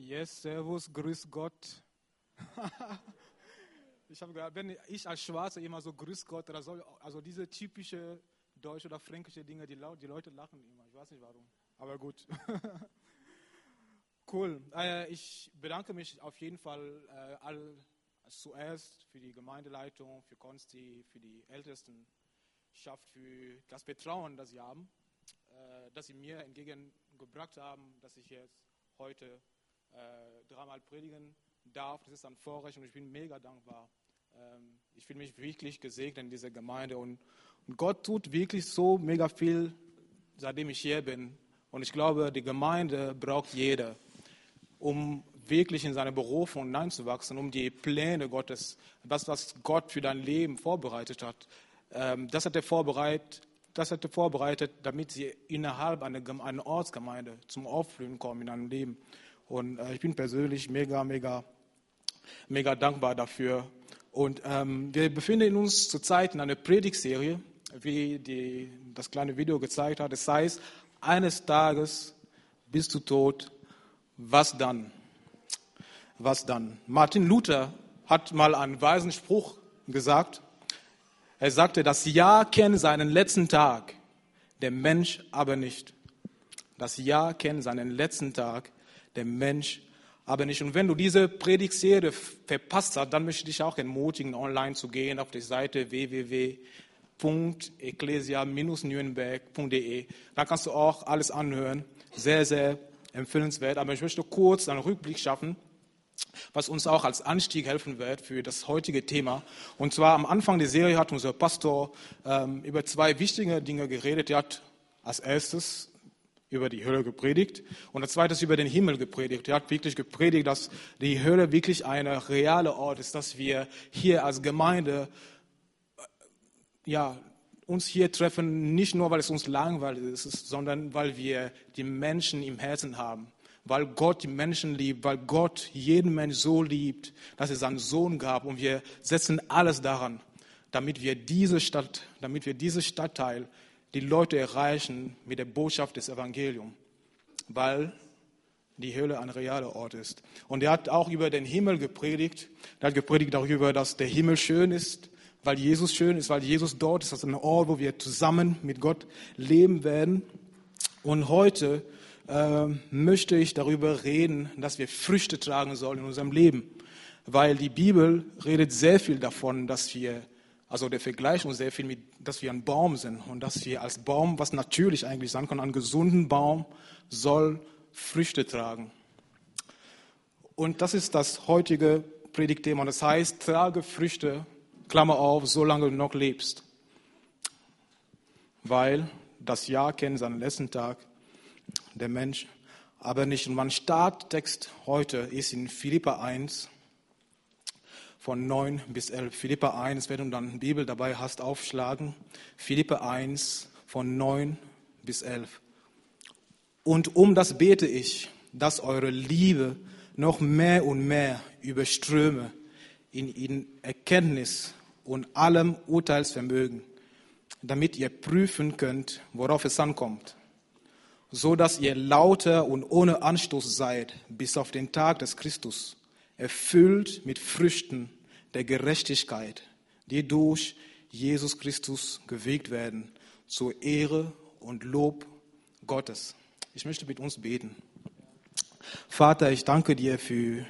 Yes, Servus, grüß Gott. ich habe gehört, wenn ich als Schwarzer immer so grüß Gott oder so, also diese typische deutsche oder fränkische Dinge, die, die Leute lachen immer. Ich weiß nicht warum, aber gut. cool. Äh, ich bedanke mich auf jeden Fall äh, all, zuerst für die Gemeindeleitung, für Konsti, für die Ältestenschaft, für das Vertrauen, das sie haben, äh, das sie mir entgegengebracht haben, dass ich jetzt heute äh, dreimal predigen darf. Das ist ein Vorrecht und ich bin mega dankbar. Ähm, ich fühle mich wirklich gesegnet in dieser Gemeinde und, und Gott tut wirklich so mega viel, seitdem ich hier bin. Und ich glaube, die Gemeinde braucht jeder, um wirklich in seine Berufung hineinzuwachsen, um die Pläne Gottes, das, was Gott für dein Leben vorbereitet hat, ähm, das hat er vorbereitet, das hat er vorbereitet, damit sie innerhalb einer, einer Ortsgemeinde zum Aufblühen kommen in einem Leben. Und äh, ich bin persönlich mega, mega, mega dankbar dafür. Und ähm, wir befinden uns zurzeit in einer Predigtserie, wie die, das kleine Video gezeigt hat. Das heißt, eines Tages bist du tot, was dann? Was dann? Martin Luther hat mal einen weisen Spruch gesagt. Er sagte, das Jahr kennt seinen letzten Tag, der Mensch aber nicht. Das Jahr kennt seinen letzten Tag, der Mensch aber nicht. Und wenn du diese Predigtserie verpasst hast, dann möchte ich dich auch ermutigen, online zu gehen auf die Seite www.ecclesia-nürnberg.de. Da kannst du auch alles anhören. Sehr, sehr empfehlenswert. Aber ich möchte kurz einen Rückblick schaffen, was uns auch als Anstieg helfen wird für das heutige Thema. Und zwar am Anfang der Serie hat unser Pastor ähm, über zwei wichtige Dinge geredet. Er hat als erstes über die Hölle gepredigt und als zweites über den Himmel gepredigt. Er hat wirklich gepredigt, dass die Hölle wirklich ein realer Ort ist, dass wir hier als Gemeinde äh, ja, uns hier treffen, nicht nur, weil es uns langweilig ist, sondern weil wir die Menschen im Herzen haben. Weil Gott die Menschen liebt, weil Gott jeden Mensch so liebt, dass er seinen Sohn gab. Und wir setzen alles daran, damit wir diese Stadt, damit wir dieses Stadtteil die Leute erreichen mit der Botschaft des Evangeliums, weil die Hölle ein realer Ort ist. Und er hat auch über den Himmel gepredigt. Er hat gepredigt darüber, dass der Himmel schön ist, weil Jesus schön ist, weil Jesus dort ist. Das ist ein Ort, wo wir zusammen mit Gott leben werden. Und heute äh, möchte ich darüber reden, dass wir Früchte tragen sollen in unserem Leben. Weil die Bibel redet sehr viel davon, dass wir also der Vergleich uns sehr viel mit, dass wir ein Baum sind und dass wir als Baum, was natürlich eigentlich sein kann, einen gesunden Baum soll Früchte tragen. Und das ist das heutige Predigtthema. Das heißt, trage Früchte, Klammer auf, solange du noch lebst. Weil das Jahr kennt seinen letzten Tag, der Mensch aber nicht. Und mein Starttext heute ist in Philippa 1, von 9 bis 11. Philippa 1, wenn du dann eine Bibel dabei hast, aufschlagen. Philippa 1 von 9 bis 11. Und um das bete ich, dass eure Liebe noch mehr und mehr überströme in, in Erkenntnis und allem Urteilsvermögen, damit ihr prüfen könnt, worauf es ankommt, so dass ihr lauter und ohne Anstoß seid bis auf den Tag des Christus erfüllt mit Früchten der Gerechtigkeit, die durch Jesus Christus gewegt werden, zur Ehre und Lob Gottes. Ich möchte mit uns beten. Vater, ich danke dir für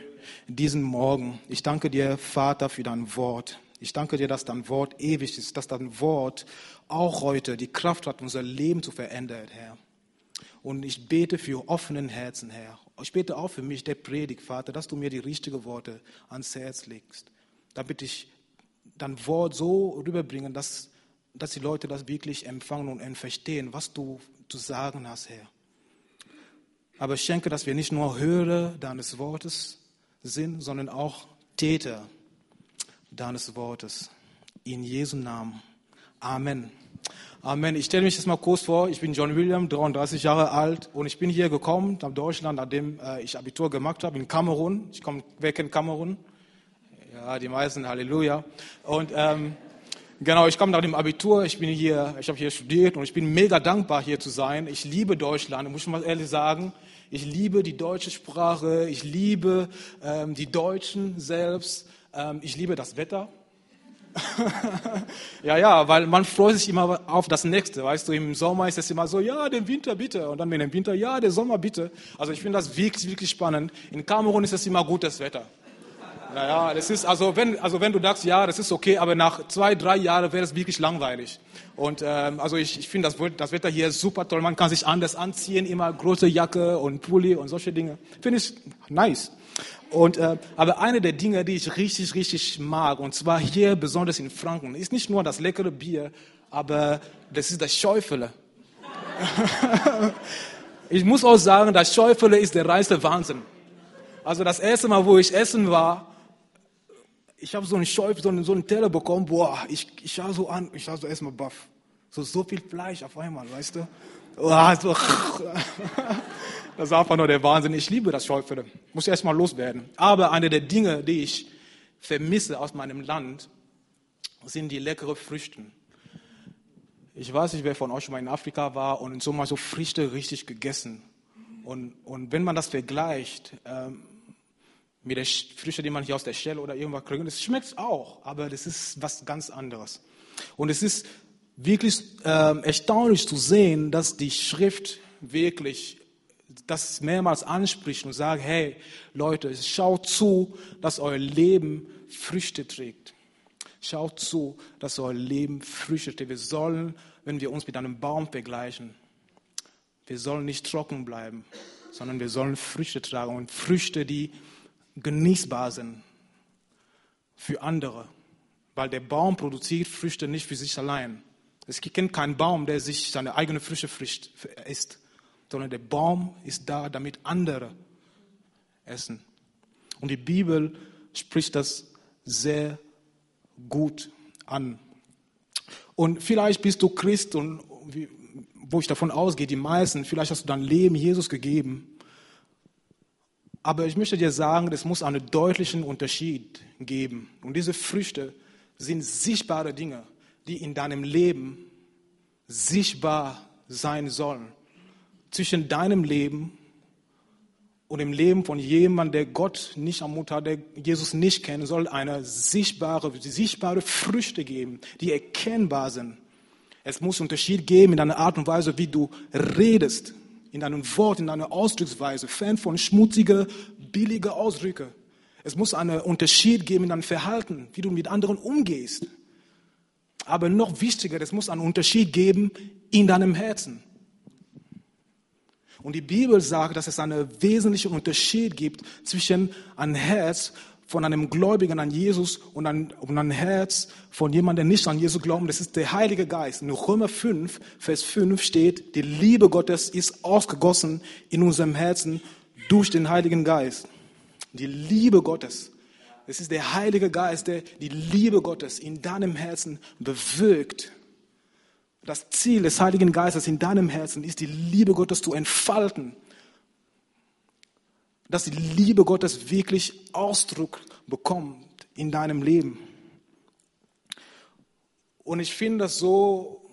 diesen Morgen. Ich danke dir, Vater, für dein Wort. Ich danke dir, dass dein Wort ewig ist, dass dein Wort auch heute die Kraft hat, unser Leben zu verändern, Herr. Und ich bete für offenen Herzen, Herr. Ich bete auch für mich, der Predigt, Vater, dass du mir die richtigen Worte ans Herz legst, damit ich dein Wort so rüberbringen, dass, dass die Leute das wirklich empfangen und verstehen, was du zu sagen hast, Herr. Aber ich schenke, dass wir nicht nur Hörer deines Wortes sind, sondern auch Täter deines Wortes. In Jesu Namen. Amen. Amen. Ich stelle mich jetzt mal kurz vor. Ich bin John William, 33 Jahre alt und ich bin hier gekommen nach Deutschland, nachdem äh, ich Abitur gemacht habe in Kamerun. Ich komme weg in Kamerun. Ja, die meisten, Halleluja. Und ähm, genau, ich komme nach dem Abitur. Ich bin hier, ich habe hier studiert und ich bin mega dankbar hier zu sein. Ich liebe Deutschland. Muss ich mal ehrlich sagen, Ich liebe die deutsche Sprache, ich liebe ähm, die Deutschen selbst, ähm, ich liebe das Wetter. ja, ja, weil man freut sich immer auf das Nächste. Weißt du, im Sommer ist es immer so, ja, den Winter bitte. Und dann mit dem Winter, ja, der Sommer bitte. Also ich finde das wirklich, wirklich spannend. In Kamerun ist es immer gutes Wetter. Naja, das ist, also wenn, also wenn du sagst, ja, das ist okay, aber nach zwei, drei Jahren wäre es wirklich langweilig. Und ähm, also ich, ich finde das, das Wetter hier super toll. Man kann sich anders anziehen, immer große Jacke und Pulli und solche Dinge. Finde ich nice. Und, äh, aber eine der Dinge, die ich richtig, richtig mag, und zwar hier besonders in Franken, ist nicht nur das leckere Bier, aber das ist das Schäufele. ich muss auch sagen, das Schäufele ist der reinste Wahnsinn. Also das erste Mal, wo ich essen war, ich habe so einen Schäuf, so einen, so einen Teller bekommen, boah, ich, ich schaue so an, ich schaue so erstmal baff. So, so viel Fleisch auf einmal, weißt du? Oh, so. Das ist einfach nur der Wahnsinn. Ich liebe das Schäufele. Muss erst mal loswerden. Aber eine der Dinge, die ich vermisse aus meinem Land, sind die leckeren Früchte. Ich weiß nicht, wer von euch schon mal in Afrika war und so mal so Früchte richtig gegessen. Und, und wenn man das vergleicht ähm, mit den Früchten, die man hier aus der Shell oder irgendwas kriegt, das schmeckt auch, aber das ist was ganz anderes. Und es ist wirklich ähm, erstaunlich zu sehen, dass die Schrift wirklich das mehrmals anspricht und sagt, hey Leute, schaut zu, dass euer Leben Früchte trägt. Schaut zu, dass euer Leben Früchte trägt. Wir sollen, wenn wir uns mit einem Baum vergleichen, wir sollen nicht trocken bleiben, sondern wir sollen Früchte tragen und Früchte, die genießbar sind für andere. Weil der Baum produziert Früchte nicht für sich allein. Es gibt keinen Baum, der sich seine eigene Früchte isst sondern der Baum ist da, damit andere essen. Und die Bibel spricht das sehr gut an. Und vielleicht bist du Christ und wo ich davon ausgehe, die meisten, vielleicht hast du dein Leben Jesus gegeben. Aber ich möchte dir sagen, es muss einen deutlichen Unterschied geben. Und diese Früchte sind sichtbare Dinge, die in deinem Leben sichtbar sein sollen zwischen deinem Leben und dem Leben von jemandem, der Gott nicht am Mut hat, der Jesus nicht kennt, soll eine sichtbare, sichtbare Früchte geben, die erkennbar sind. Es muss Unterschied geben in deiner Art und Weise, wie du redest, in deinem Wort, in deiner Ausdrucksweise, fern von schmutzigen, billigen Ausdrücken. Es muss einen Unterschied geben in deinem Verhalten, wie du mit anderen umgehst. Aber noch wichtiger, es muss einen Unterschied geben in deinem Herzen. Und die Bibel sagt, dass es einen wesentlichen Unterschied gibt zwischen einem Herz von einem Gläubigen an Jesus und ein, und ein Herz von jemandem, der nicht an Jesus glaubt. Das ist der Heilige Geist. In Römer 5, Vers 5 steht, die Liebe Gottes ist ausgegossen in unserem Herzen durch den Heiligen Geist. Die Liebe Gottes. Es ist der Heilige Geist, der die Liebe Gottes in deinem Herzen bewirkt. Das Ziel des Heiligen Geistes in deinem Herzen ist, die Liebe Gottes zu entfalten. Dass die Liebe Gottes wirklich Ausdruck bekommt in deinem Leben. Und ich finde das so,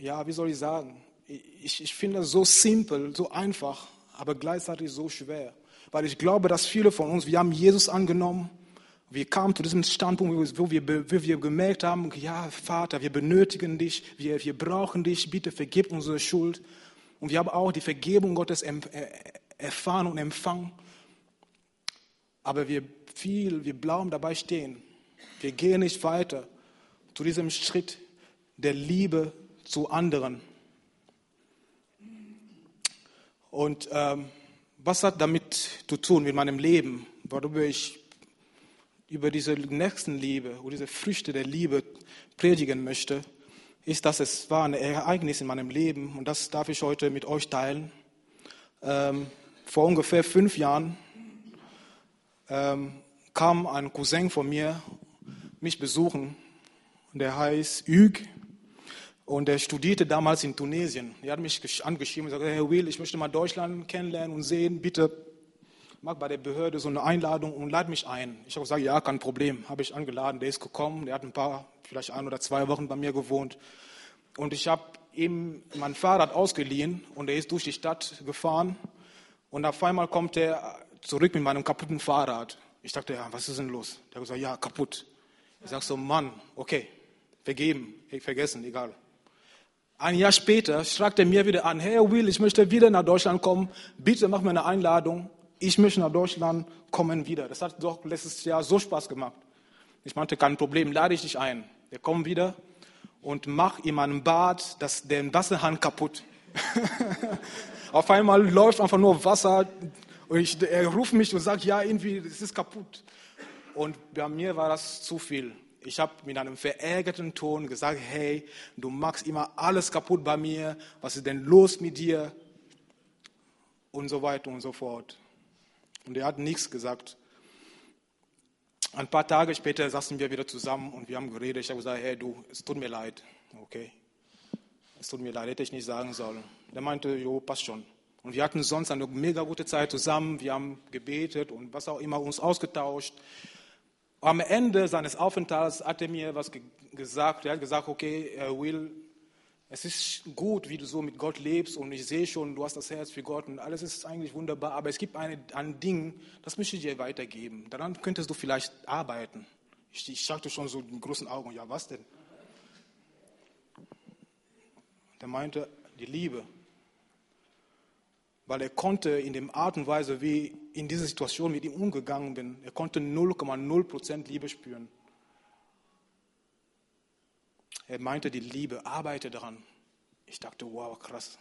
ja, wie soll ich sagen? Ich, ich finde das so simpel, so einfach, aber gleichzeitig so schwer. Weil ich glaube, dass viele von uns, wir haben Jesus angenommen, wir kamen zu diesem Standpunkt, wo wir, wo wir gemerkt haben, ja, Vater, wir benötigen dich, wir, wir brauchen dich, bitte vergib unsere Schuld. Und wir haben auch die Vergebung Gottes erfahren und empfangen. Aber wir viel, wir bleiben dabei stehen. Wir gehen nicht weiter zu diesem Schritt der Liebe zu anderen. Und ähm, was hat damit zu tun mit meinem Leben, worüber ich über diese Nächstenliebe oder diese Früchte der Liebe predigen möchte, ist, dass es war ein Ereignis in meinem Leben und das darf ich heute mit euch teilen. Ähm, vor ungefähr fünf Jahren ähm, kam ein Cousin von mir mich besuchen, der heißt Hugues und er studierte damals in Tunesien. Er hat mich angeschrieben und gesagt, Herr Will, ich möchte mal Deutschland kennenlernen und sehen, bitte mache bei der Behörde so eine Einladung und lade mich ein. Ich habe gesagt, ja, kein Problem. Habe ich angeladen, der ist gekommen, der hat ein paar, vielleicht ein oder zwei Wochen bei mir gewohnt. Und ich habe ihm mein Fahrrad ausgeliehen und er ist durch die Stadt gefahren. Und auf einmal kommt er zurück mit meinem kaputten Fahrrad. Ich dachte, ja, was ist denn los? Der hat gesagt, ja, kaputt. Ich sage so, Mann, okay, vergeben, vergessen, egal. Ein Jahr später schreibt er mir wieder an, hey Will, ich möchte wieder nach Deutschland kommen, bitte mach mir eine Einladung, ich möchte nach Deutschland kommen wieder. Das hat doch letztes Jahr so Spaß gemacht. Ich meinte, kein Problem, lade ich dich ein. Wir kommen wieder und mach in meinem Bad das, den Wasserhahn kaputt. Auf einmal läuft einfach nur Wasser und ich, er ruft mich und sagt, ja, irgendwie, es ist kaputt. Und bei mir war das zu viel. Ich habe mit einem verärgerten Ton gesagt, hey, du machst immer alles kaputt bei mir, was ist denn los mit dir? Und so weiter und so fort. Und er hat nichts gesagt. Ein paar Tage später saßen wir wieder zusammen und wir haben geredet. Ich habe gesagt, hey du, es tut mir leid. Okay, es tut mir leid, hätte ich nicht sagen sollen. Der meinte, jo, passt schon. Und wir hatten sonst eine mega gute Zeit zusammen. Wir haben gebetet und was auch immer uns ausgetauscht. Am Ende seines Aufenthalts hat er mir was gesagt. Er hat gesagt, okay, Will, es ist gut, wie du so mit Gott lebst und ich sehe schon, du hast das Herz für Gott und alles ist eigentlich wunderbar, aber es gibt eine, ein Ding, das möchte ich dir weitergeben. Daran könntest du vielleicht arbeiten. Ich, ich sagte schon so mit großen Augen, ja, was denn? Der meinte, die Liebe weil er konnte in der Art und Weise, wie in dieser Situation mit ihm umgegangen bin, er konnte 0,0% Liebe spüren. Er meinte, die Liebe, arbeite daran. Ich dachte, wow, krass.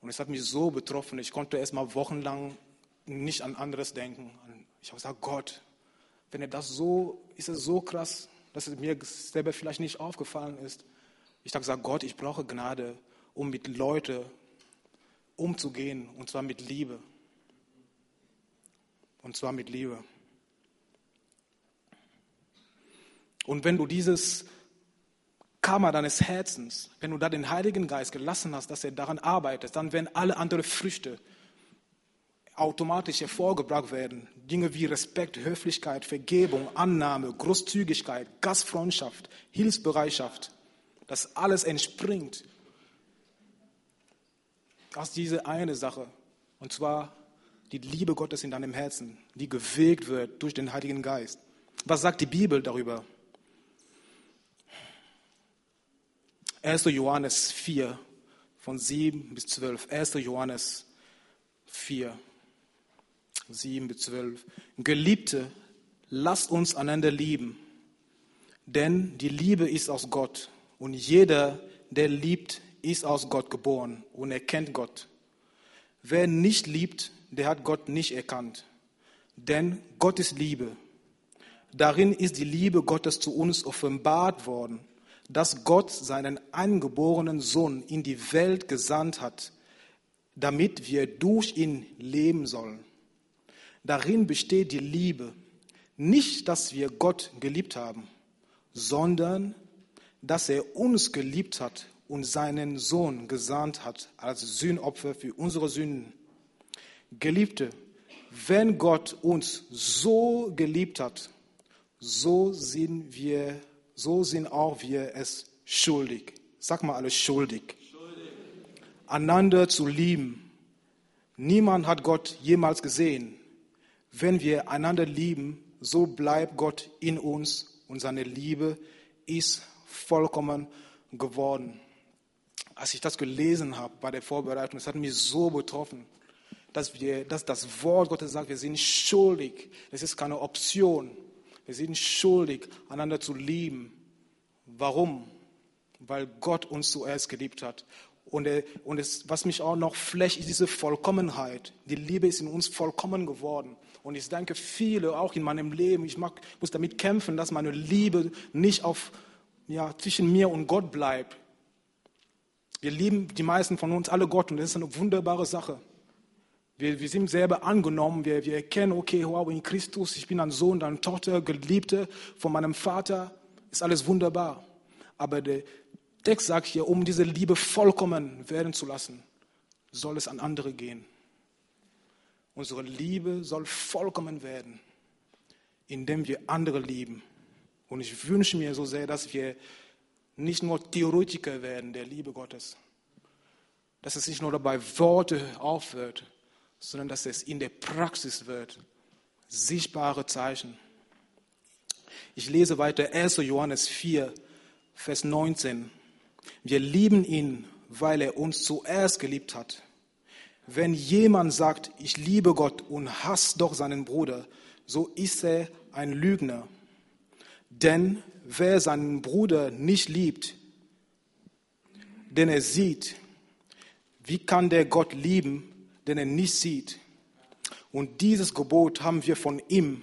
Und es hat mich so betroffen, ich konnte erst mal wochenlang nicht an anderes denken. Ich habe gesagt, Gott, wenn er das so, ist es so krass, dass es mir selber vielleicht nicht aufgefallen ist. Ich habe gesagt, Gott, ich brauche Gnade, um mit Leuten umzugehen, und zwar mit Liebe. Und zwar mit Liebe. Und wenn du dieses Karma deines Herzens, wenn du da den Heiligen Geist gelassen hast, dass er daran arbeitet, dann werden alle anderen Früchte automatisch hervorgebracht werden. Dinge wie Respekt, Höflichkeit, Vergebung, Annahme, Großzügigkeit, Gastfreundschaft, Hilfsbereitschaft. Das alles entspringt aus dieser eine Sache, und zwar die Liebe Gottes in deinem Herzen, die gewegt wird durch den Heiligen Geist. Was sagt die Bibel darüber? 1. Johannes 4, von 7 bis 12. 1. Johannes 4, 7 bis 12. Geliebte, lasst uns einander lieben, denn die Liebe ist aus Gott und jeder, der liebt, ist aus Gott geboren und erkennt Gott. Wer nicht liebt, der hat Gott nicht erkannt. Denn Gott ist Liebe. Darin ist die Liebe Gottes zu uns offenbart worden, dass Gott seinen eingeborenen Sohn in die Welt gesandt hat, damit wir durch ihn leben sollen. Darin besteht die Liebe. Nicht, dass wir Gott geliebt haben, sondern dass er uns geliebt hat und seinen Sohn gesandt hat als Sühnopfer für unsere Sünden. Geliebte, wenn Gott uns so geliebt hat, so sind wir, so sind auch wir es schuldig. Sag mal alles schuldig. schuldig. Einander zu lieben. Niemand hat Gott jemals gesehen. Wenn wir einander lieben, so bleibt Gott in uns und seine Liebe ist vollkommen geworden als ich das gelesen habe bei der Vorbereitung, es hat mich so betroffen, dass, wir, dass das Wort Gottes sagt, wir sind schuldig. Es ist keine Option. Wir sind schuldig, einander zu lieben. Warum? Weil Gott uns zuerst geliebt hat. Und, und es, was mich auch noch flecht, ist diese Vollkommenheit. Die Liebe ist in uns vollkommen geworden. Und ich danke viele, auch in meinem Leben, ich mag, muss damit kämpfen, dass meine Liebe nicht auf, ja, zwischen mir und Gott bleibt, wir lieben die meisten von uns alle Gott und das ist eine wunderbare Sache. Wir, wir sind selber angenommen, wir, wir erkennen, okay, wow, in Christus, ich bin ein Sohn, eine Tochter, Geliebte von meinem Vater, ist alles wunderbar. Aber der Text sagt hier, um diese Liebe vollkommen werden zu lassen, soll es an andere gehen. Unsere Liebe soll vollkommen werden, indem wir andere lieben. Und ich wünsche mir so sehr, dass wir nicht nur Theoretiker werden der Liebe Gottes. Dass es nicht nur dabei Worte aufhört, sondern dass es in der Praxis wird. Sichtbare Zeichen. Ich lese weiter 1. Johannes 4, Vers 19. Wir lieben ihn, weil er uns zuerst geliebt hat. Wenn jemand sagt, ich liebe Gott und hasst doch seinen Bruder, so ist er ein Lügner. Denn wer seinen Bruder nicht liebt, den er sieht, wie kann der Gott lieben, den er nicht sieht? Und dieses Gebot haben wir von ihm,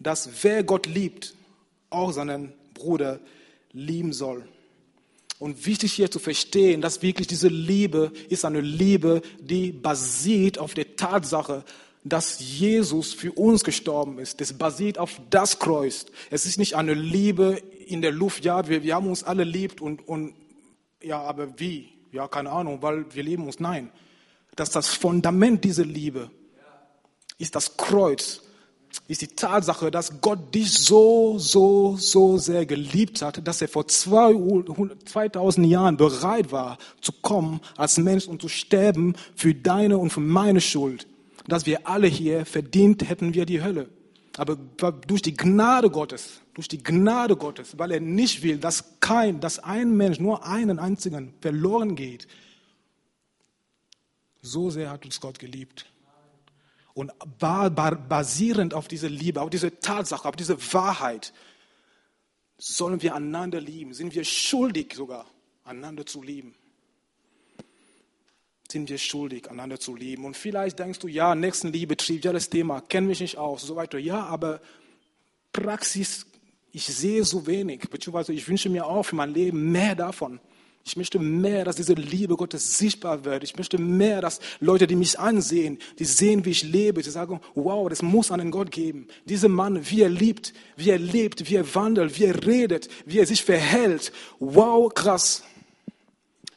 dass wer Gott liebt, auch seinen Bruder lieben soll. Und wichtig hier zu verstehen, dass wirklich diese Liebe ist eine Liebe, die basiert auf der Tatsache, dass Jesus für uns gestorben ist. Das basiert auf das Kreuz. Es ist nicht eine Liebe in der Luft. Ja, wir, wir haben uns alle liebt und, und ja, aber wie? Ja, keine Ahnung, weil wir lieben uns. Nein. Dass das Fundament dieser Liebe ist das Kreuz ist die Tatsache, dass Gott dich so, so, so sehr geliebt hat, dass er vor 2000 Jahren bereit war zu kommen als Mensch und zu sterben für deine und für meine Schuld. Dass wir alle hier verdient hätten wir die Hölle. Aber durch die Gnade Gottes, durch die Gnade Gottes, weil er nicht will, dass kein, dass ein Mensch, nur einen einzigen verloren geht. So sehr hat uns Gott geliebt. Und basierend auf dieser Liebe, auf diese Tatsache, auf diese Wahrheit, sollen wir einander lieben. Sind wir schuldig sogar, einander zu lieben. Sind wir schuldig, einander zu lieben. Und vielleicht denkst du, ja, Nächstenliebe, triviales Thema, kenne mich nicht aus, so weiter. Ja, aber Praxis, ich sehe so wenig, beziehungsweise ich wünsche mir auch für mein Leben mehr davon. Ich möchte mehr, dass diese Liebe Gottes sichtbar wird. Ich möchte mehr, dass Leute, die mich ansehen, die sehen, wie ich lebe, die sagen, wow, das muss einen Gott geben. Dieser Mann, wie er liebt, wie er lebt, wie er wandelt, wie er redet, wie er sich verhält. Wow, krass.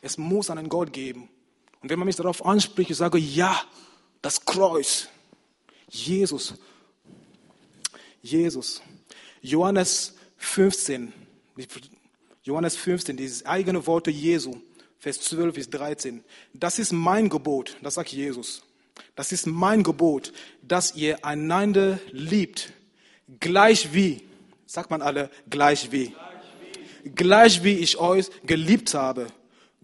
Es muss einen Gott geben. Und wenn man mich darauf anspricht, ich sage, ja, das Kreuz. Jesus. Jesus. Johannes 15. Johannes 15, dieses eigene Worte Jesu, Vers 12 bis 13. Das ist mein Gebot, das sagt Jesus. Das ist mein Gebot, dass ihr einander liebt, gleich wie, sagt man alle, gleich wie. Gleich wie ich euch geliebt habe.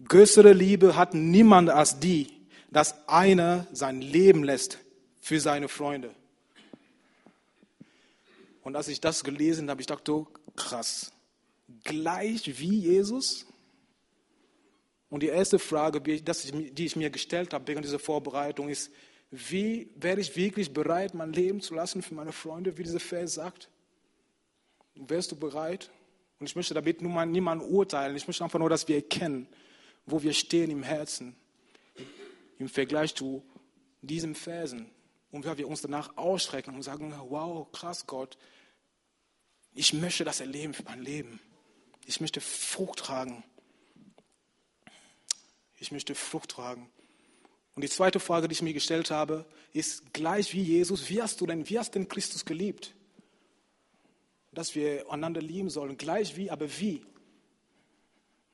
Größere Liebe hat niemand als die, dass einer sein Leben lässt für seine Freunde. Und als ich das gelesen habe, ich dachte, oh, krass gleich wie Jesus? Und die erste Frage, die ich mir gestellt habe während dieser Vorbereitung, ist, wie wäre ich wirklich bereit, mein Leben zu lassen für meine Freunde, wie dieser Vers sagt? Wärst du bereit? Und ich möchte damit nur mal niemanden urteilen. Ich möchte einfach nur, dass wir erkennen, wo wir stehen im Herzen im Vergleich zu diesen Versen. Und wir uns danach ausstrecken und sagen, wow, krass Gott, ich möchte das erleben für mein Leben. Ich möchte Frucht tragen. Ich möchte Frucht tragen. Und die zweite Frage, die ich mir gestellt habe, ist gleich wie Jesus, wie hast du denn, wie hast denn Christus geliebt? Dass wir einander lieben sollen, gleich wie, aber wie?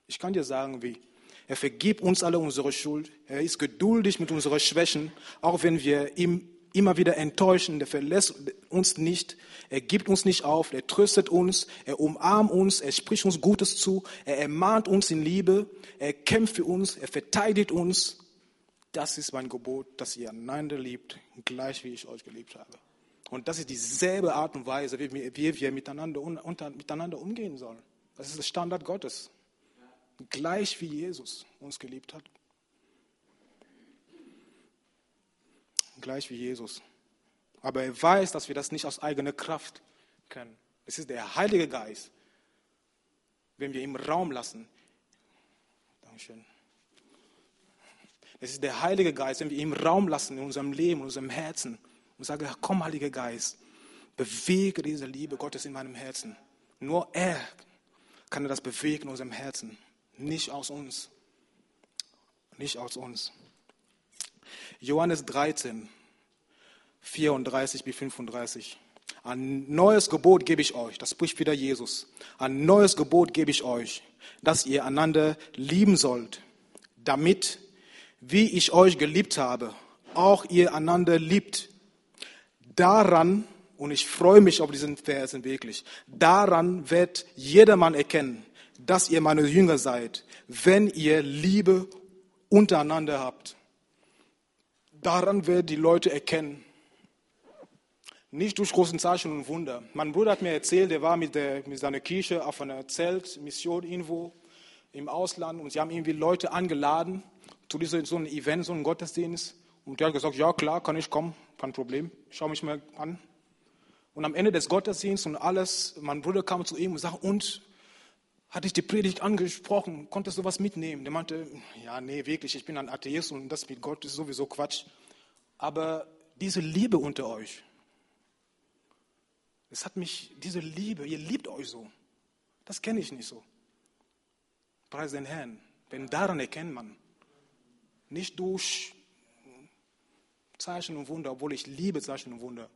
Ich kann dir sagen, wie. Er vergibt uns alle unsere Schuld. Er ist geduldig mit unseren Schwächen, auch wenn wir ihm immer wieder enttäuschen, der verlässt uns nicht, er gibt uns nicht auf, er tröstet uns, er umarmt uns, er spricht uns Gutes zu, er ermahnt uns in Liebe, er kämpft für uns, er verteidigt uns. Das ist mein Gebot, dass ihr einander liebt, gleich wie ich euch geliebt habe. Und das ist dieselbe Art und Weise, wie wir, wie wir miteinander, unter, miteinander umgehen sollen. Das ist der Standard Gottes. Gleich wie Jesus uns geliebt hat. Gleich wie Jesus. Aber er weiß, dass wir das nicht aus eigener Kraft können. Es ist der Heilige Geist, wenn wir ihm Raum lassen. Dankeschön. Es ist der Heilige Geist, wenn wir ihm Raum lassen in unserem Leben, in unserem Herzen und sagen, komm, Heiliger Geist, bewege diese Liebe Gottes in meinem Herzen. Nur er kann das bewegen in unserem Herzen, nicht aus uns. Nicht aus uns. Johannes 13, 34 bis 35. Ein neues Gebot gebe ich euch, das spricht wieder Jesus. Ein neues Gebot gebe ich euch, dass ihr einander lieben sollt, damit, wie ich euch geliebt habe, auch ihr einander liebt. Daran, und ich freue mich auf diesen Versen wirklich, daran wird jedermann erkennen, dass ihr meine Jünger seid, wenn ihr Liebe untereinander habt. Daran werden die Leute erkennen. Nicht durch großen Zeichen und Wunder. Mein Bruder hat mir erzählt, er war mit, der, mit seiner Kirche auf einer Zeltmission irgendwo im Ausland und sie haben irgendwie Leute angeladen zu diesem, so einem Event, so einem Gottesdienst. Und der hat gesagt, ja klar, kann ich kommen, kein Problem, schau mich mal an. Und am Ende des Gottesdienstes und alles, mein Bruder kam zu ihm und sagte, und, hatte ich die Predigt angesprochen, konntest du was mitnehmen? Der meinte, ja, nee, wirklich, ich bin ein Atheist und das mit Gott ist sowieso Quatsch. Aber diese Liebe unter euch, es hat mich, diese Liebe, ihr liebt euch so. Das kenne ich nicht so. Preis den Herrn. Denn daran erkennt man. Nicht durch Zeichen und Wunder, obwohl ich liebe Zeichen und Wunder.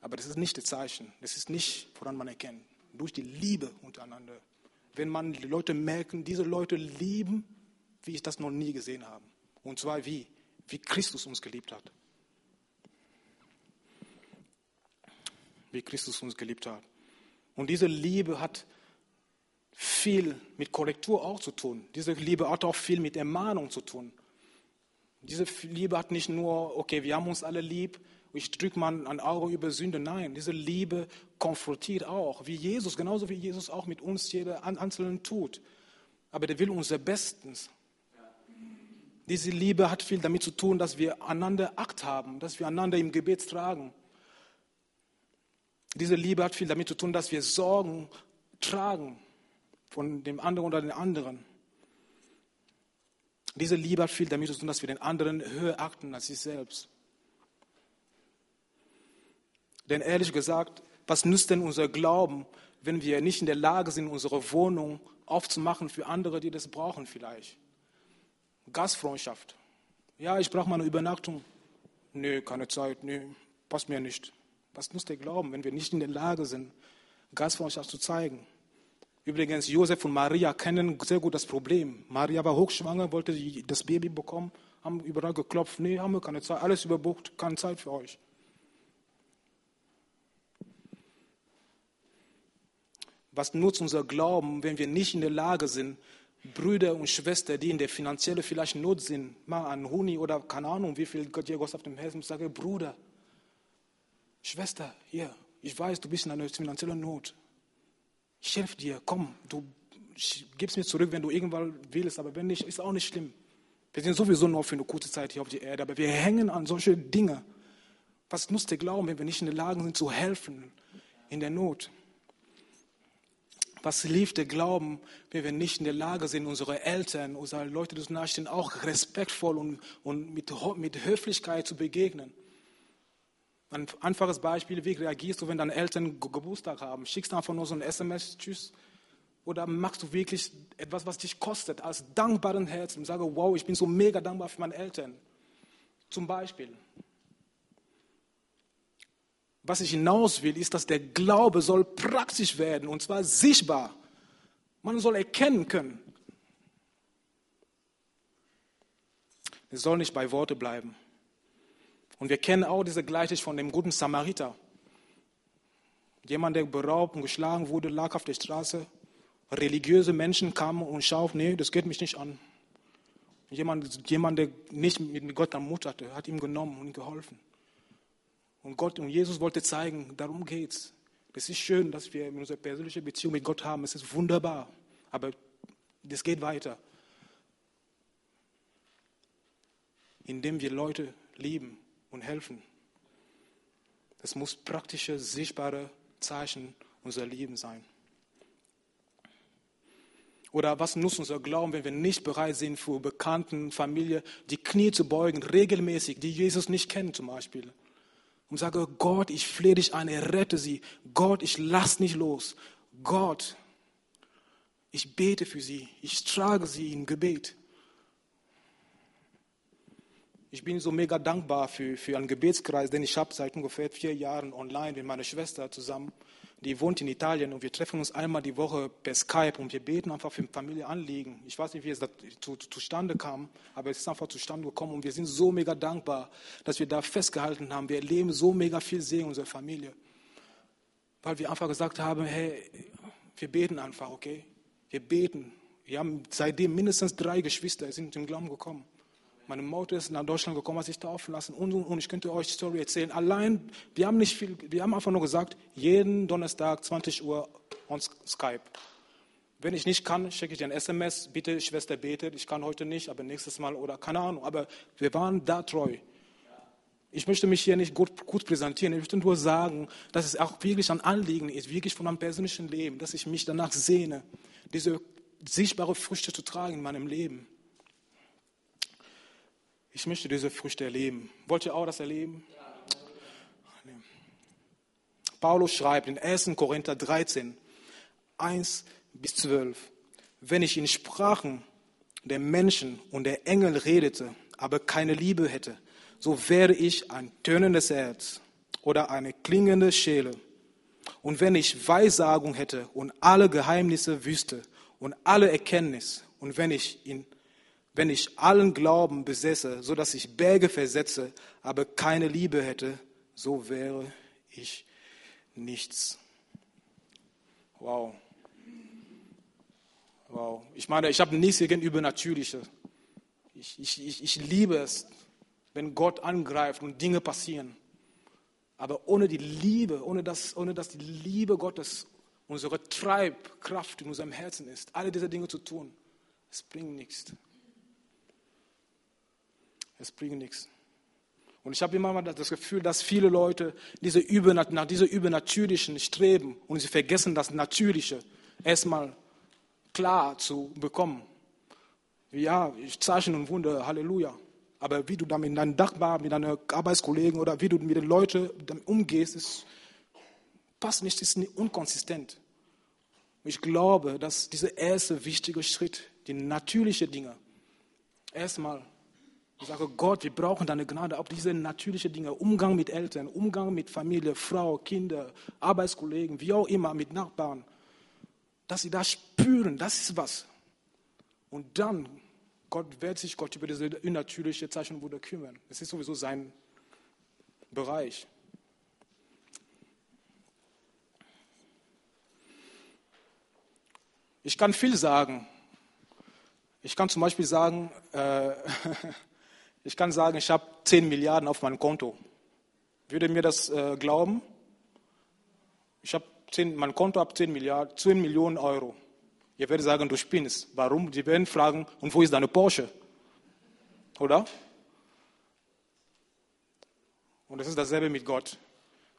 Aber das ist nicht das Zeichen. Das ist nicht, woran man erkennt. Durch die Liebe untereinander. Wenn man die Leute merken, diese Leute lieben, wie ich das noch nie gesehen habe. Und zwar wie? Wie Christus uns geliebt hat. Wie Christus uns geliebt hat. Und diese Liebe hat viel mit Korrektur auch zu tun. Diese Liebe hat auch viel mit Ermahnung zu tun. Diese Liebe hat nicht nur, okay, wir haben uns alle lieb, ich drücke mal ein Auge über Sünde. Nein, diese Liebe konfrontiert auch, wie Jesus, genauso wie Jesus auch mit uns jeder Einzelnen tut. Aber der will unser Bestens. Diese Liebe hat viel damit zu tun, dass wir einander Akt haben, dass wir einander im Gebet tragen. Diese Liebe hat viel damit zu tun, dass wir Sorgen tragen von dem anderen oder den anderen. Diese Liebe hat viel damit zu tun, dass wir den anderen höher achten als sich selbst. Denn ehrlich gesagt, was nützt denn unser Glauben, wenn wir nicht in der Lage sind, unsere Wohnung aufzumachen für andere, die das brauchen vielleicht? Gastfreundschaft. Ja, ich brauche mal eine Übernachtung. Nö, keine Zeit, nö, passt mir nicht. Was nützt der Glauben, wenn wir nicht in der Lage sind, Gastfreundschaft zu zeigen? Übrigens, Josef und Maria kennen sehr gut das Problem. Maria war hochschwanger, wollte das Baby bekommen, haben überall geklopft. Nee, haben wir keine Zeit, alles überbucht, keine Zeit für euch. Was nutzt unser Glauben, wenn wir nicht in der Lage sind, Brüder und Schwestern, die in der finanziellen vielleicht Not sind, mal an Huni oder keine Ahnung, wie viel Gott dir Gott auf dem Herzen sage, Bruder, Schwester, hier, ich weiß, du bist in einer finanziellen Not. Ich helfe dir, komm, du gibst mir zurück, wenn du irgendwann willst, aber wenn nicht, ist auch nicht schlimm. Wir sind sowieso nur für eine kurze Zeit hier auf der Erde, aber wir hängen an solche Dinge. Was nutzt der Glauben, wenn wir nicht in der Lage sind zu helfen in der Not? Was hilft der Glauben, wenn wir nicht in der Lage sind, unsere Eltern, unsere Leute, die uns nahestehen, auch respektvoll und, und mit, mit Höflichkeit zu begegnen? Ein einfaches Beispiel, wie reagierst du, wenn deine Eltern Geburtstag haben? Schickst du einfach nur so ein SMS, tschüss? Oder machst du wirklich etwas, was dich kostet, als dankbaren Herzen und sage, wow, ich bin so mega dankbar für meine Eltern? Zum Beispiel. Was ich hinaus will, ist, dass der Glaube soll praktisch werden und zwar sichtbar. Man soll erkennen können. Es soll nicht bei Worte bleiben. Und wir kennen auch diese Gleichnis von dem guten Samariter. Jemand, der beraubt und geschlagen wurde, lag auf der Straße. Religiöse Menschen kamen und schauten, nee, das geht mich nicht an. Jemand, jemand der nicht mit Gott am Mut hatte, hat ihm genommen und geholfen. Und Gott und Jesus wollte zeigen, darum geht's. Es ist schön, dass wir unsere persönliche Beziehung mit Gott haben. Es ist wunderbar. Aber das geht weiter. Indem wir Leute lieben und helfen. Das muss praktische, sichtbare Zeichen unserer Lieben sein. Oder was nutzt unser Glauben, wenn wir nicht bereit sind, für Bekannten, Familie die Knie zu beugen, regelmäßig, die Jesus nicht kennen zum Beispiel und sage, Gott, ich flehe dich an, errette sie. Gott, ich lass nicht los. Gott, ich bete für sie. Ich trage sie im Gebet. Ich bin so mega dankbar für, für einen Gebetskreis, den ich habe seit ungefähr vier Jahren online mit meiner Schwester zusammen. Die wohnt in Italien und wir treffen uns einmal die Woche per Skype und wir beten einfach für Familienanliegen. Ich weiß nicht, wie es zu, zustande kam, aber es ist einfach zustande gekommen und wir sind so mega dankbar, dass wir da festgehalten haben. Wir erleben so mega viel Segen unserer Familie, weil wir einfach gesagt haben, hey, wir beten einfach, okay? Wir beten. Wir haben seitdem mindestens drei Geschwister sind im Glauben gekommen. Meine Mutter ist nach Deutschland gekommen, hat sich taufen lassen und, und, und ich könnte euch die Story erzählen. Allein, wir haben nicht viel, wir haben einfach nur gesagt, jeden Donnerstag 20 Uhr on Skype. Wenn ich nicht kann, schicke ich dir ein SMS, bitte Schwester betet, ich kann heute nicht, aber nächstes Mal oder keine Ahnung. Aber wir waren da treu. Ich möchte mich hier nicht gut, gut, präsentieren. Ich möchte nur sagen, dass es auch wirklich ein Anliegen ist, wirklich von meinem persönlichen Leben, dass ich mich danach sehne, diese sichtbare Früchte zu tragen in meinem Leben. Ich möchte diese Früchte erleben. Wollt ihr auch das erleben? Paulus schreibt in 1. Korinther 13, 1 bis 12, wenn ich in Sprachen der Menschen und der Engel redete, aber keine Liebe hätte, so wäre ich ein tönendes Herz oder eine klingende Schäle. Und wenn ich Weissagung hätte und alle Geheimnisse wüsste und alle Erkenntnis, und wenn ich in wenn ich allen Glauben besäße, so dass ich Berge versetze, aber keine Liebe hätte, so wäre ich nichts. Wow. Wow. Ich meine, ich habe nichts gegen Übernatürliche. Ich, ich, ich, ich liebe es, wenn Gott angreift und Dinge passieren. Aber ohne die Liebe, ohne dass, ohne dass die Liebe Gottes unsere Treibkraft in unserem Herzen ist, alle diese Dinge zu tun, es bringt nichts. Es bringt nichts. Und ich habe immer mal das Gefühl, dass viele Leute diese nach dieser Übernatürlichen streben und sie vergessen, das Natürliche erstmal klar zu bekommen. Ja, ich Zeichen und Wunder, Halleluja. Aber wie du damit mit deinen Nachbarn, mit deinen Arbeitskollegen oder wie du mit den Leuten umgehst, ist, passt nicht, ist unkonsistent. Ich glaube, dass dieser erste wichtige Schritt, die natürlichen Dinge, erstmal ich sage, Gott, wir brauchen deine Gnade, auch diese natürlichen Dinge, Umgang mit Eltern, Umgang mit Familie, Frau, Kinder, Arbeitskollegen, wie auch immer, mit Nachbarn, dass sie das spüren, das ist was. Und dann, Gott wird sich Gott über diese unnatürliche Zeichen Wunder kümmern. Es ist sowieso sein Bereich. Ich kann viel sagen. Ich kann zum Beispiel sagen, äh, Ich kann sagen, ich habe 10 Milliarden auf meinem Konto. Würde mir das äh, glauben? Ich habe mein Konto hat 10 Milliarden, 10 Millionen Euro. Ihr werdet sagen, du spinnst. Warum? Die werden fragen, und wo ist deine Porsche? Oder? Und das ist dasselbe mit Gott.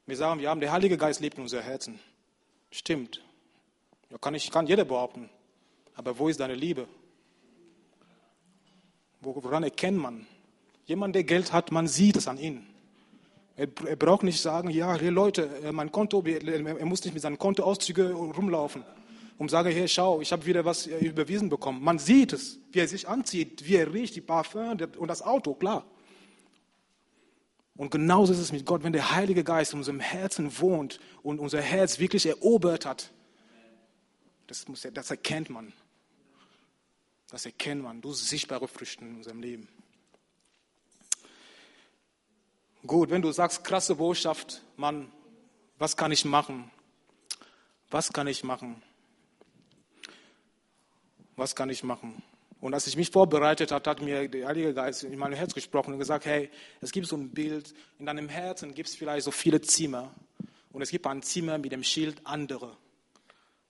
Wir sagen, wir haben, der Heilige Geist lebt in unserem Herzen. Stimmt. Ja, kann, ich, kann jeder behaupten. Aber wo ist deine Liebe? Woran erkennt man, Jemand, der Geld hat, man sieht es an ihm. Er, er braucht nicht sagen, ja, hey Leute, äh, mein Konto, er muss nicht mit seinen Kontoauszügen rumlaufen und sagen, hey, schau, ich habe wieder was äh, überwiesen bekommen. Man sieht es, wie er sich anzieht, wie er riecht, die Parfum und das Auto, klar. Und genauso ist es mit Gott, wenn der Heilige Geist in unserem Herzen wohnt und unser Herz wirklich erobert hat. Das, muss, das erkennt man. Das erkennt man, du sichtbare Früchte in unserem Leben. Gut, wenn du sagst, krasse Botschaft, Mann, was kann ich machen? Was kann ich machen? Was kann ich machen? Und als ich mich vorbereitet habe, hat mir der Heilige Geist in mein Herz gesprochen und gesagt, hey, es gibt so ein Bild, in deinem Herzen gibt es vielleicht so viele Zimmer und es gibt ein Zimmer mit dem Schild andere.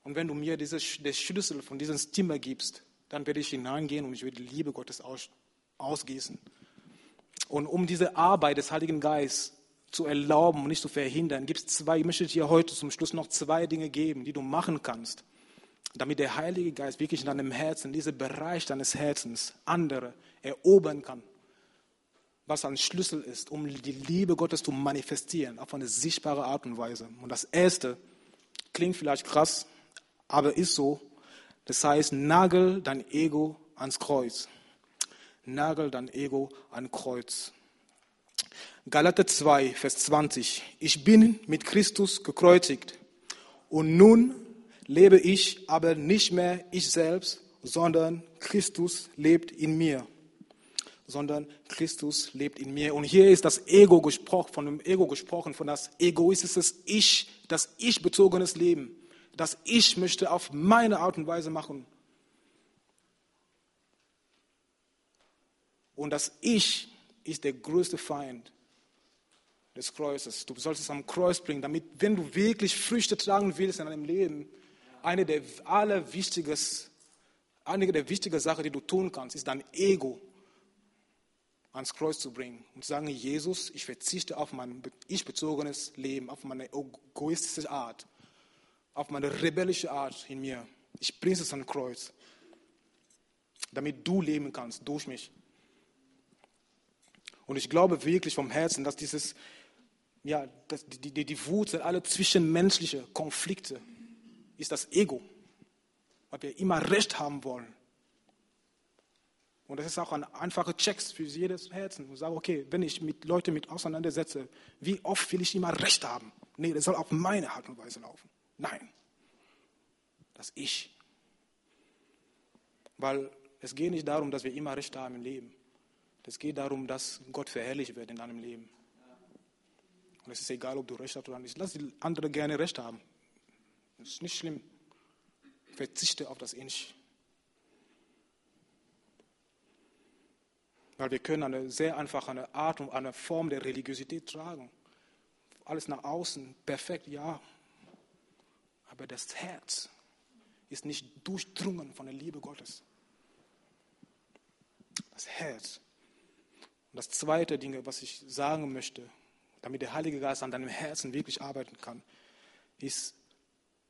Und wenn du mir diese, den Schlüssel von diesem Zimmer gibst, dann werde ich hineingehen und ich werde die Liebe Gottes aus, ausgießen. Und um diese Arbeit des Heiligen Geistes zu erlauben und nicht zu verhindern, gibt es zwei, ich möchte dir heute zum Schluss noch zwei Dinge geben, die du machen kannst, damit der Heilige Geist wirklich in deinem Herzen, diesen Bereich deines Herzens, andere erobern kann. Was ein Schlüssel ist, um die Liebe Gottes zu manifestieren, auf eine sichtbare Art und Weise. Und das erste klingt vielleicht krass, aber ist so. Das heißt, nagel dein Ego ans Kreuz. Nagel dein Ego an Kreuz. Galater 2, Vers 20. Ich bin mit Christus gekreuzigt und nun lebe ich aber nicht mehr ich selbst, sondern Christus lebt in mir. Sondern Christus lebt in mir. Und hier ist das Ego gesprochen, von dem Ego gesprochen, von das egoistisches Ich, das ich-bezogenes Leben. Das Ich möchte auf meine Art und Weise machen. Und das Ich ist der größte Feind des Kreuzes. Du sollst es am Kreuz bringen, damit, wenn du wirklich Früchte tragen willst in deinem Leben, eine der allerwichtigsten, einige der wichtigen Sachen, die du tun kannst, ist dein Ego ans Kreuz zu bringen und zu sagen, Jesus, ich verzichte auf mein ich-bezogenes Leben, auf meine egoistische Art, auf meine rebellische Art in mir. Ich bringe es ans Kreuz, damit du leben kannst durch mich. Und ich glaube wirklich vom Herzen, dass dieses, ja, dass die, die, die Wurzel aller zwischenmenschlichen Konflikte ist das Ego, weil wir immer Recht haben wollen. Und das ist auch ein einfacher Check für jedes Herzen. Und sage, okay, wenn ich mit Leuten mit auseinandersetze, wie oft will ich immer Recht haben? Nee, das soll auf meine Art und Weise laufen. Nein, das Ich. Weil es geht nicht darum, dass wir immer Recht haben im Leben. Es geht darum, dass Gott verherrlicht wird in deinem Leben. Und es ist egal, ob du Recht hast oder nicht. Lass die anderen gerne Recht haben. Das ist nicht schlimm. Verzichte auf das Ich. Weil wir können eine sehr einfache Art und eine Form der Religiosität tragen. Alles nach außen, perfekt, ja. Aber das Herz ist nicht durchdrungen von der Liebe Gottes. Das Herz. Und das zweite Ding, was ich sagen möchte, damit der Heilige Geist an deinem Herzen wirklich arbeiten kann, ist,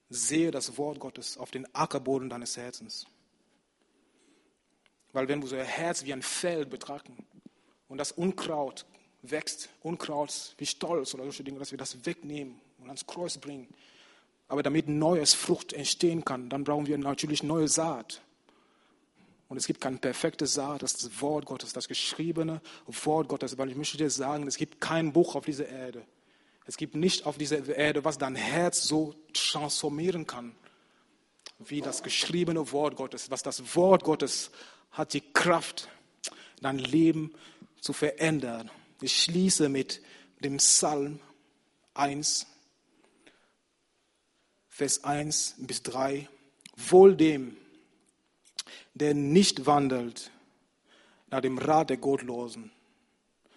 sehe das Wort Gottes auf den Ackerboden deines Herzens. Weil wenn wir so ein Herz wie ein Feld betrachten und das Unkraut wächst, Unkraut wie Stolz oder solche Dinge, dass wir das wegnehmen und ans Kreuz bringen. Aber damit neues Frucht entstehen kann, dann brauchen wir natürlich neue Saat. Und es gibt kein perfektes Saat, das das Wort Gottes, das geschriebene Wort Gottes. Weil ich möchte dir sagen, es gibt kein Buch auf dieser Erde. Es gibt nicht auf dieser Erde, was dein Herz so transformieren kann, wie das geschriebene Wort Gottes. Was das Wort Gottes hat die Kraft, dein Leben zu verändern. Ich schließe mit dem Psalm 1, Vers 1 bis 3. Wohl dem, der nicht wandelt nach dem Rat der Gottlosen,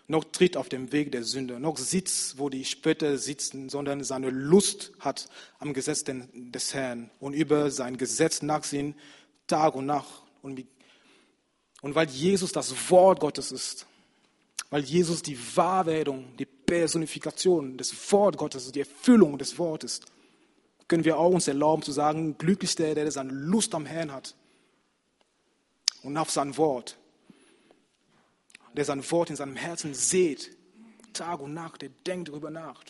noch tritt auf dem Weg der Sünde, noch sitzt, wo die Spötter sitzen, sondern seine Lust hat am Gesetz des Herrn und über sein Gesetz nachsehen Tag und Nacht. Und, und weil Jesus das Wort Gottes ist, weil Jesus die Wahrwerdung, die Personifikation des Wort Gottes, die Erfüllung des Wortes, können wir auch uns erlauben zu sagen, glücklich der, der seine Lust am Herrn hat und auf sein Wort. Der sein Wort in seinem Herzen sieht, Tag und Nacht, der denkt darüber nach.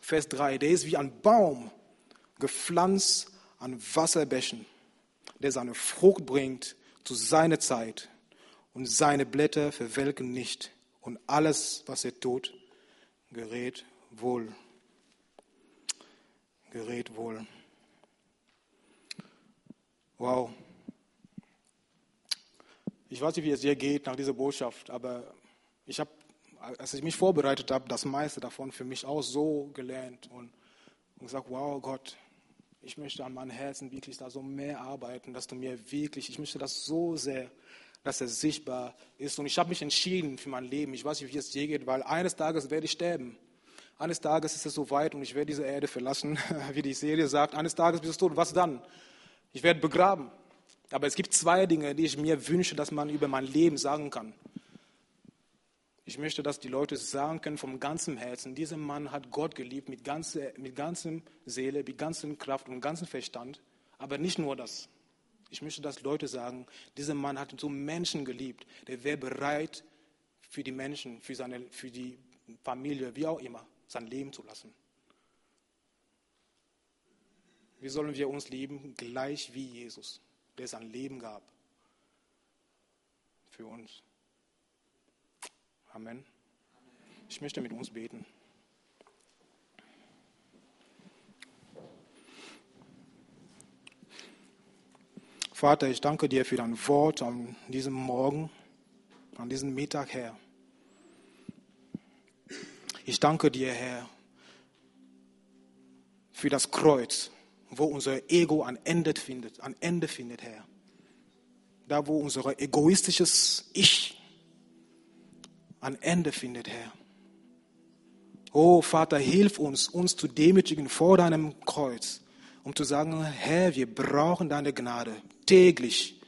Vers 3, der ist wie ein Baum, gepflanzt an Wasserbächen, der seine Frucht bringt zu seiner Zeit und seine Blätter verwelken nicht und alles, was er tut, gerät wohl. Gerät wohl. Wow. Ich weiß nicht, wie es dir geht nach dieser Botschaft, aber ich habe, als ich mich vorbereitet habe, das meiste davon für mich auch so gelernt und, und gesagt, wow Gott, ich möchte an meinem Herzen wirklich da so mehr arbeiten, dass du mir wirklich, ich möchte das so sehr, dass es sichtbar ist. Und ich habe mich entschieden für mein Leben. Ich weiß nicht, wie es dir geht, weil eines Tages werde ich sterben. Eines Tages ist es soweit und ich werde diese Erde verlassen, wie die Serie sagt. Eines Tages bist du tot. Was dann? Ich werde begraben. Aber es gibt zwei Dinge, die ich mir wünsche, dass man über mein Leben sagen kann. Ich möchte, dass die Leute sagen können vom ganzen Herzen, dieser Mann hat Gott geliebt mit, ganze, mit ganzem Seele, mit ganzem Kraft und ganzem Verstand. Aber nicht nur das. Ich möchte, dass Leute sagen, dieser Mann hat so Menschen geliebt, der wäre bereit, für die Menschen, für, seine, für die Familie, wie auch immer, sein Leben zu lassen. Wie sollen wir uns lieben? Gleich wie Jesus der sein Leben gab für uns. Amen. Ich möchte mit uns beten. Vater, ich danke dir für dein Wort an diesem Morgen, an diesem Mittag, Herr. Ich danke dir, Herr, für das Kreuz, wo unser Ego ein Ende findet, ein Ende findet, Herr. Da, wo unser egoistisches Ich ein Ende findet, Herr. Oh Vater, hilf uns, uns zu demütigen vor deinem Kreuz, um zu sagen, Herr, wir brauchen deine Gnade täglich,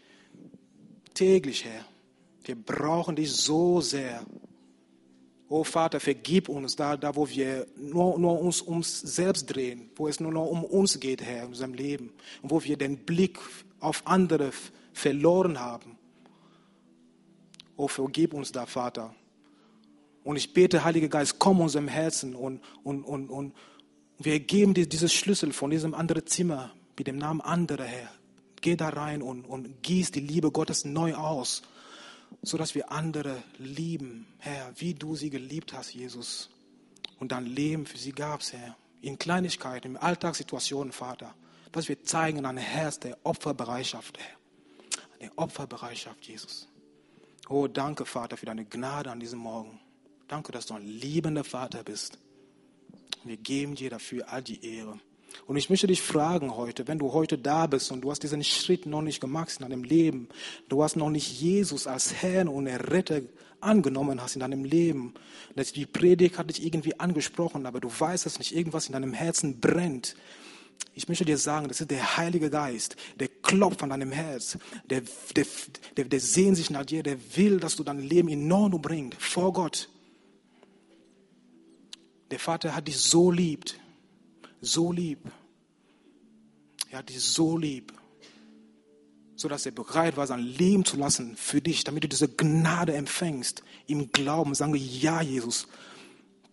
täglich, Herr. Wir brauchen dich so sehr. Oh Vater, vergib uns da, da wo wir nur, nur uns ums selbst drehen, wo es nur noch um uns geht, Herr, in unserem Leben, und wo wir den Blick auf andere verloren haben. Oh, vergib uns da, Vater. Und ich bete, Heiliger Geist, komm unserem Herzen und, und, und, und wir geben dir dieses Schlüssel von diesem anderen Zimmer mit dem Namen andere, Herr. Geh da rein und, und gieß die Liebe Gottes neu aus sodass wir andere lieben, Herr, wie du sie geliebt hast, Jesus. Und dein Leben für sie gabst, Herr. In Kleinigkeiten, in Alltagssituationen, Vater. Dass wir zeigen ein Herz der Opferbereitschaft, Herr. Eine Opferbereitschaft, Jesus. Oh, danke, Vater, für deine Gnade an diesem Morgen. Danke, dass du ein liebender Vater bist. Wir geben dir dafür all die Ehre. Und ich möchte dich fragen heute, wenn du heute da bist und du hast diesen Schritt noch nicht gemacht in deinem Leben, du hast noch nicht Jesus als Herrn und Retter angenommen hast in deinem Leben, die Predigt hat dich irgendwie angesprochen, aber du weißt es nicht, irgendwas in deinem Herzen brennt. Ich möchte dir sagen, das ist der Heilige Geist, der klopft an deinem Herz, der, der, der, der sehnt sich nach dir, der will, dass du dein Leben in Ordnung bringst vor Gott. Der Vater hat dich so liebt, so lieb. Er hat dich so lieb, sodass er bereit war, sein Leben zu lassen für dich, damit du diese Gnade empfängst, im Glauben, sagen wir, ja, Jesus,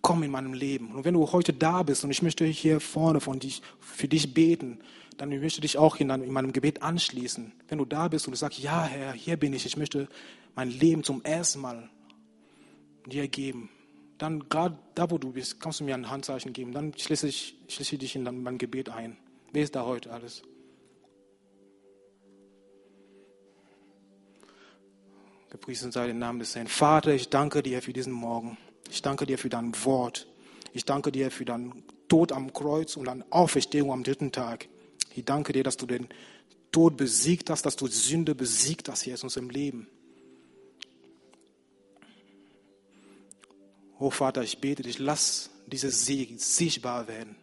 komm in meinem Leben. Und wenn du heute da bist und ich möchte hier vorne von dich, für dich beten, dann möchte ich dich auch in, in meinem Gebet anschließen. Wenn du da bist und du sagst, ja, Herr, hier bin ich, ich möchte mein Leben zum ersten Mal dir geben, dann gerade da, wo du bist, kannst du mir ein Handzeichen geben. Dann schließe ich, schließe ich dich in mein Gebet ein. Wer ist da heute alles? Gepriesen sei der Name des Herrn. Vater, ich danke dir für diesen Morgen. Ich danke dir für dein Wort. Ich danke dir für deinen Tod am Kreuz und deine Auferstehung am dritten Tag. Ich danke dir, dass du den Tod besiegt hast, dass du Sünde besiegt hast hier in unserem Leben. Oh Vater, ich bete dich, lass diese Sieg sichtbar werden.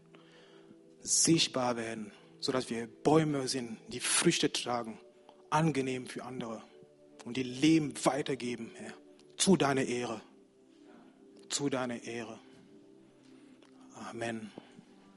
Sichtbar werden, sodass wir Bäume sind, die Früchte tragen, angenehm für andere und die Leben weitergeben, Herr, zu deiner Ehre. Zu deiner Ehre. Amen.